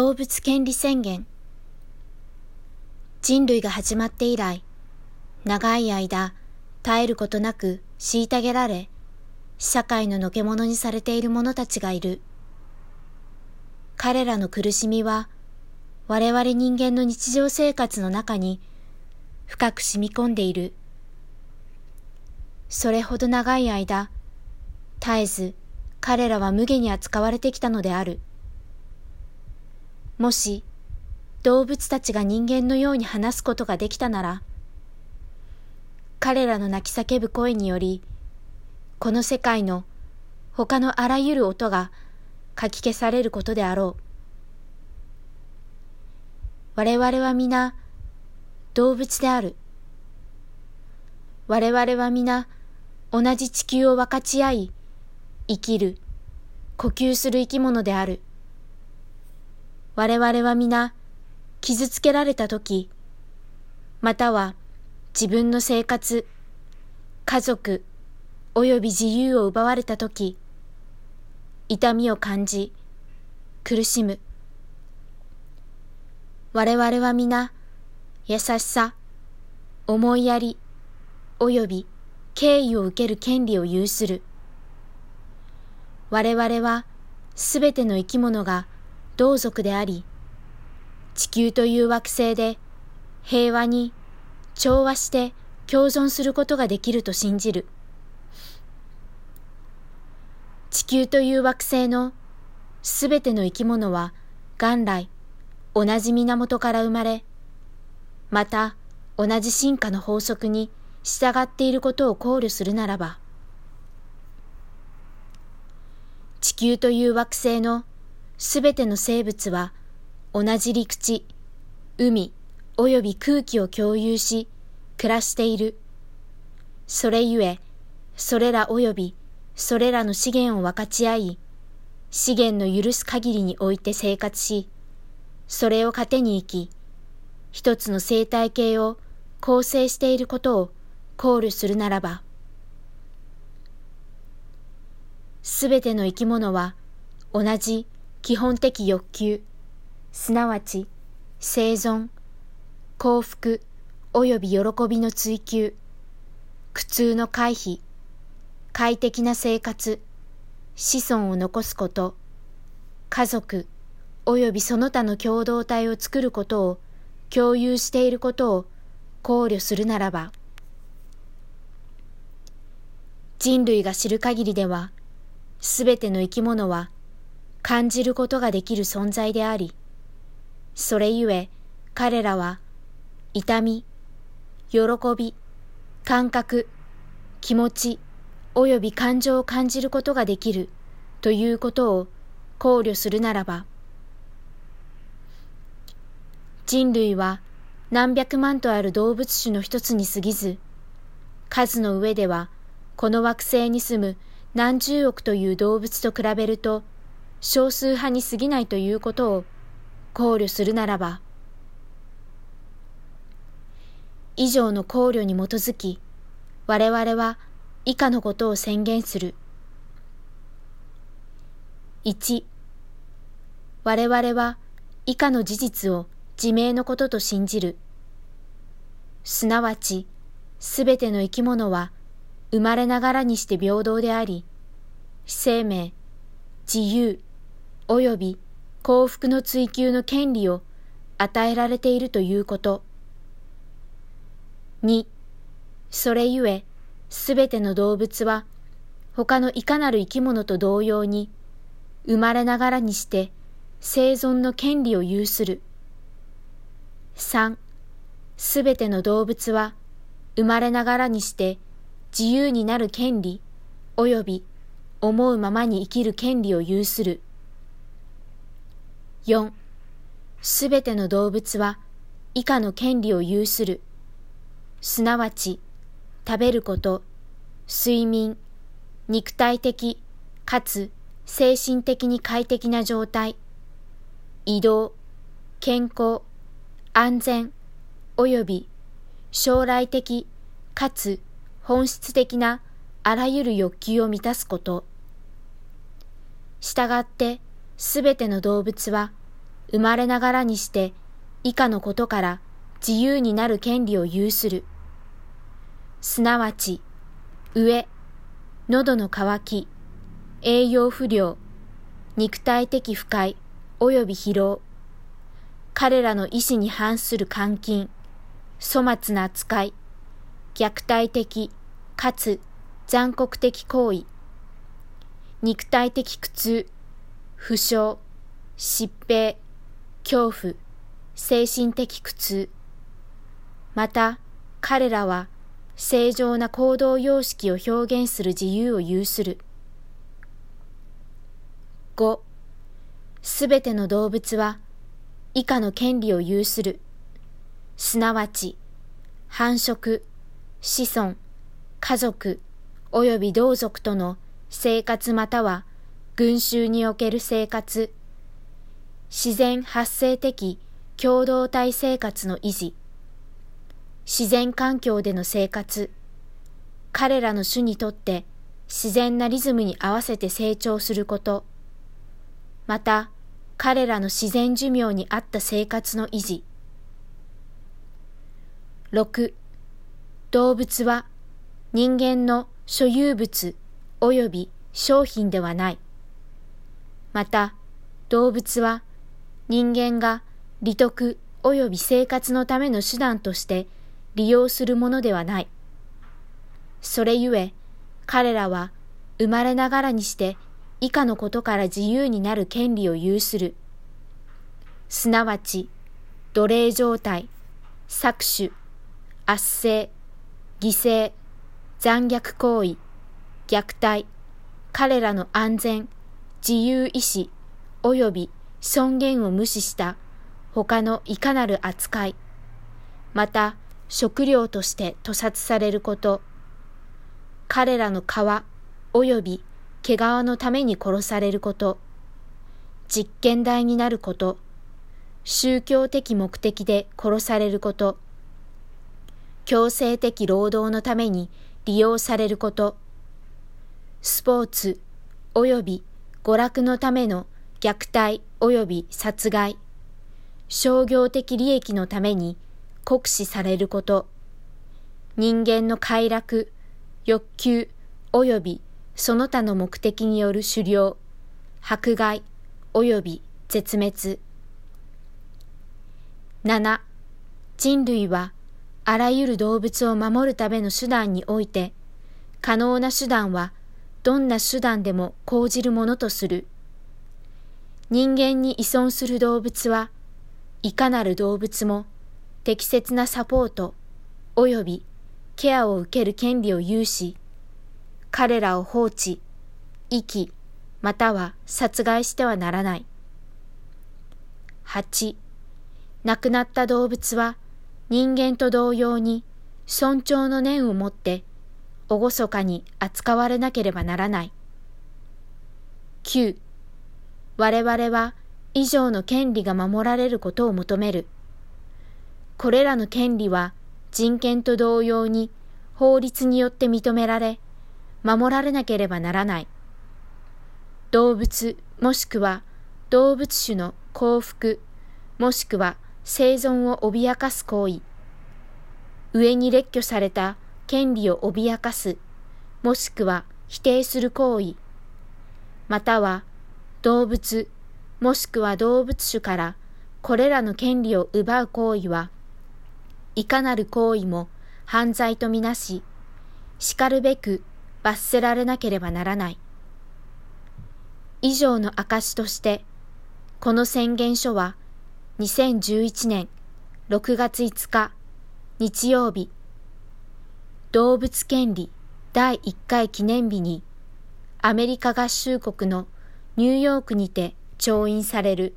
動物権利宣言人類が始まって以来、長い間絶えることなく虐げられ、社会ののけ者にされている者たちがいる。彼らの苦しみは、我々人間の日常生活の中に深く染み込んでいる。それほど長い間、絶えず彼らは無下に扱われてきたのである。もし動物たちが人間のように話すことができたなら、彼らの泣き叫ぶ声により、この世界の他のあらゆる音がかき消されることであろう。我々は皆動物である。我々は皆同じ地球を分かち合い、生きる、呼吸する生き物である。我々は皆傷つけられたとき、または自分の生活、家族、及び自由を奪われたとき、痛みを感じ、苦しむ。我々は皆、優しさ、思いやり、及び敬意を受ける権利を有する。我々はすべての生き物が同族であり、地球という惑星で平和に調和して共存することができると信じる。地球という惑星のすべての生き物は元来同じ源から生まれ、また同じ進化の法則に従っていることを考慮するならば、地球という惑星のすべての生物は同じ陸地、海及び空気を共有し暮らしている。それゆえ、それら及びそれらの資源を分かち合い、資源の許す限りにおいて生活し、それを糧に生き、一つの生態系を構成していることを考慮するならば、すべての生き物は同じ基本的欲求、すなわち生存、幸福及び喜びの追求、苦痛の回避、快適な生活、子孫を残すこと、家族及びその他の共同体を作ることを共有していることを考慮するならば、人類が知る限りでは、すべての生き物は感じることができる存在であり、それゆえ彼らは痛み、喜び、感覚、気持ち、及び感情を感じることができるということを考慮するならば、人類は何百万とある動物種の一つに過ぎず、数の上ではこの惑星に住む何十億という動物と比べると少数派に過ぎないということを考慮するならば、以上の考慮に基づき、我々は以下のことを宣言する。1、我々は以下の事実を自明のことと信じる。すなわち、すべての生き物は生まれながらにして平等であり、生命、自由、及び幸福の追求の権利を与えられているということ。二、それゆえ、すべての動物は、他のいかなる生き物と同様に、生まれながらにして生存の権利を有する。三、すべての動物は、生まれながらにして自由になる権利及び思うままに生きる権利を有する。4. すべての動物は以下の権利を有する。すなわち、食べること、睡眠、肉体的かつ精神的に快適な状態、移動、健康、安全、及び将来的かつ本質的なあらゆる欲求を満たすこと。したがって、すべての動物は生まれながらにして以下のことから自由になる権利を有する。すなわち、飢え、喉の渇き、栄養不良、肉体的不快及び疲労、彼らの意志に反する監禁、粗末な扱い、虐待的かつ残酷的行為、肉体的苦痛、負傷、疾病、恐怖、精神的苦痛。また、彼らは正常な行動様式を表現する自由を有する。5. すべての動物は以下の権利を有する。すなわち、繁殖、子孫、家族、及び同族との生活または群衆における生活、自然発生的共同体生活の維持、自然環境での生活、彼らの種にとって自然なリズムに合わせて成長すること、また、彼らの自然寿命に合った生活の維持。6. 動物は人間の所有物及び商品ではない。また、動物は人間が利得及び生活のための手段として利用するものではない。それゆえ、彼らは生まれながらにして以下のことから自由になる権利を有する。すなわち、奴隷状態、搾取、圧政、犠牲、残虐行為、虐待、彼らの安全、自由意志、及び尊厳を無視した他のいかなる扱い、また食料として屠殺されること、彼らの皮及び毛皮のために殺されること、実験台になること、宗教的目的で殺されること、強制的労働のために利用されること、スポーツ及び娯楽のための虐待及び殺害、商業的利益のために酷使されること、人間の快楽、欲求及びその他の目的による狩猟、迫害及び絶滅。7. 人類はあらゆる動物を守るための手段において、可能な手段はどんな手段でも講じるものとする。人間に依存する動物は、いかなる動物も適切なサポート及びケアを受ける権利を有し、彼らを放置、遺棄、または殺害してはならない。8. 亡くなった動物は人間と同様に尊重の念を持って厳かに扱われなければならない。9. 我々は以上の権利が守られることを求める。これらの権利は人権と同様に法律によって認められ、守られなければならない。動物もしくは動物種の幸福もしくは生存を脅かす行為。上に列挙された権利を脅かすもしくは否定する行為。または動物もしくは動物種からこれらの権利を奪う行為はいかなる行為も犯罪とみなし、叱るべく罰せられなければならない。以上の証として、この宣言書は2011年6月5日日曜日、動物権利第1回記念日にアメリカ合衆国のニューヨークにて調印される。